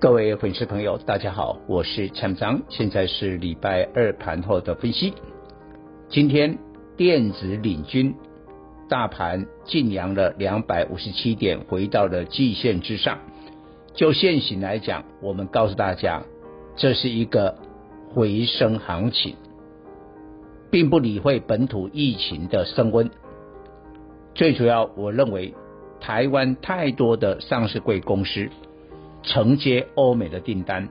各位粉丝朋友，大家好，我是蔡章，现在是礼拜二盘后的分析。今天电子领军，大盘劲扬了两百五十七点，回到了季线之上。就现行来讲，我们告诉大家，这是一个回升行情，并不理会本土疫情的升温。最主要，我认为台湾太多的上市贵公司。承接欧美的订单，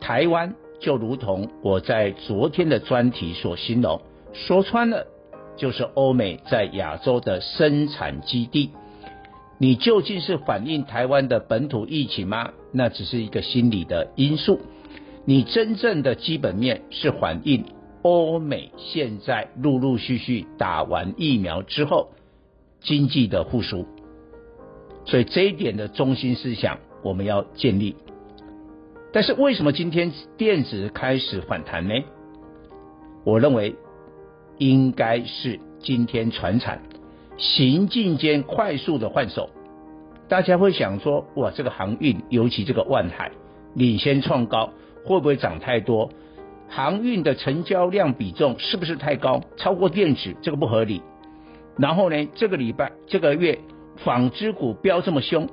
台湾就如同我在昨天的专题所形容，说穿了就是欧美在亚洲的生产基地。你究竟是反映台湾的本土疫情吗？那只是一个心理的因素。你真正的基本面是反映欧美现在陆陆续续打完疫苗之后经济的复苏。所以这一点的中心思想。我们要建立，但是为什么今天电子开始反弹呢？我认为应该是今天传产行进间快速的换手，大家会想说，哇，这个航运，尤其这个万海领先创高，会不会涨太多？航运的成交量比重是不是太高，超过电子，这个不合理。然后呢，这个礼拜、这个月纺织股飙这么凶。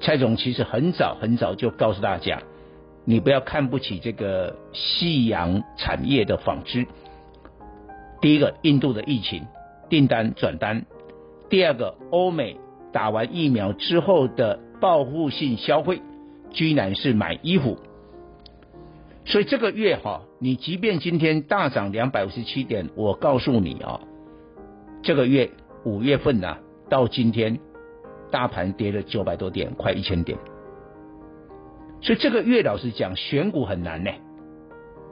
蔡总其实很早很早就告诉大家，你不要看不起这个夕阳产业的纺织。第一个，印度的疫情订单转单；第二个，欧美打完疫苗之后的报复性消费，居然是买衣服。所以这个月哈，你即便今天大涨两百五十七点，我告诉你啊，这个月五月份呐，到今天。大盘跌了九百多点，快一千点，所以这个月老师讲，选股很难呢。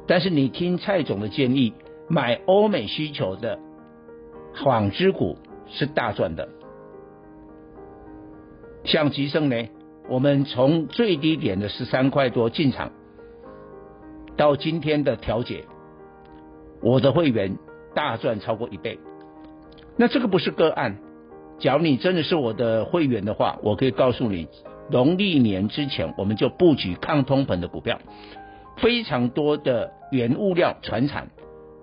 但是你听蔡总的建议，买欧美需求的纺织股是大赚的。像吉盛呢，我们从最低点的十三块多进场，到今天的调节，我的会员大赚超过一倍。那这个不是个案。假如你真的是我的会员的话，我可以告诉你，农历年之前我们就布局抗通膨的股票，非常多的原物料传产，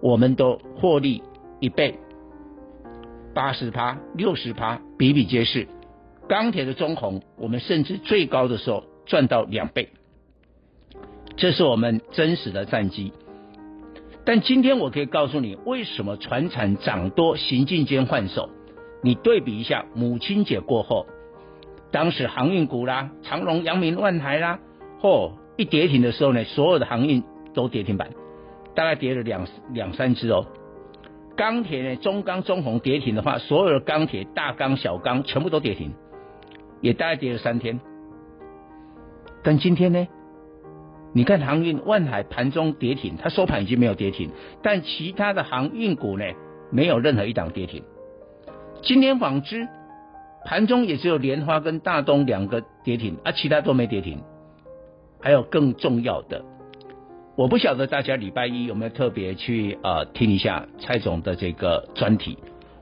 我们都获利一倍，八十趴、六十趴，比比皆是。钢铁的中红，我们甚至最高的时候赚到两倍，这是我们真实的战绩。但今天我可以告诉你，为什么传产涨多，行进间换手？你对比一下，母亲节过后，当时航运股啦，长隆、阳明、万海啦，嚯、一跌停的时候呢，所有的航运都跌停板，大概跌了两两三只哦。钢铁呢，中钢、中红跌停的话，所有的钢铁、大钢、小钢全部都跌停，也大概跌了三天。但今天呢，你看航运、万海盘中跌停，它收盘已经没有跌停，但其他的航运股呢，没有任何一档跌停。今天纺织盘中也只有莲花跟大东两个跌停，啊，其他都没跌停。还有更重要的，我不晓得大家礼拜一有没有特别去呃听一下蔡总的这个专题。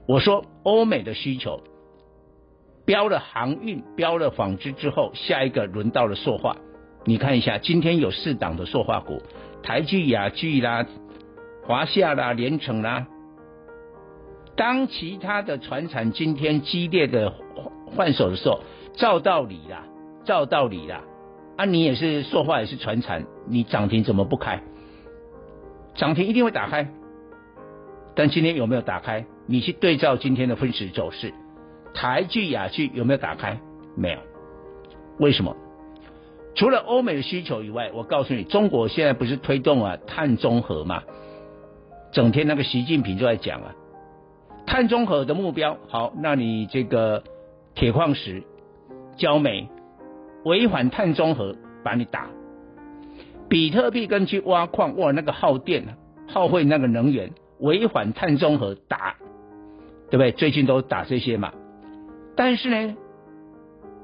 我说欧美的需求标了航运，标了纺织之后，下一个轮到了塑化。你看一下，今天有四档的塑化股，台聚、亚聚啦、华夏啦、联成啦。当其他的船产今天激烈的换手的时候，照道理啦，照道理啦，啊，你也是说话也是船产，你涨停怎么不开？涨停一定会打开，但今天有没有打开？你去对照今天的分时走势，台剧、亚剧有没有打开？没有，为什么？除了欧美的需求以外，我告诉你，中国现在不是推动啊碳中和吗？整天那个习近平就在讲啊。碳中和的目标好，那你这个铁矿石、焦煤违反碳中和，把你打。比特币跟去挖矿，哇，那个耗电耗费那个能源，违反碳中和打，对不对？最近都打这些嘛。但是呢，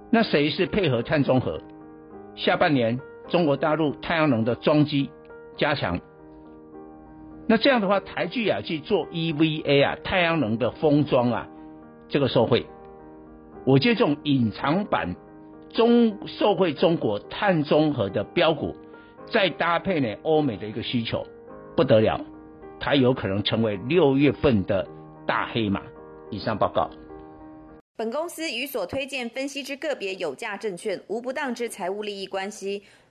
那谁是配合碳中和？下半年中国大陆太阳能的装机加强，那这样的话，台聚亚去做 EVA 啊，太阳能的封装啊，这个受惠。我觉得这种隐藏版中受惠中国碳中和的标股，再搭配呢欧美的一个需求，不得了，它有可能成为六月份的大黑马。以上报告。本公司与所推荐分析之个别有价证券无不当之财务利益关系。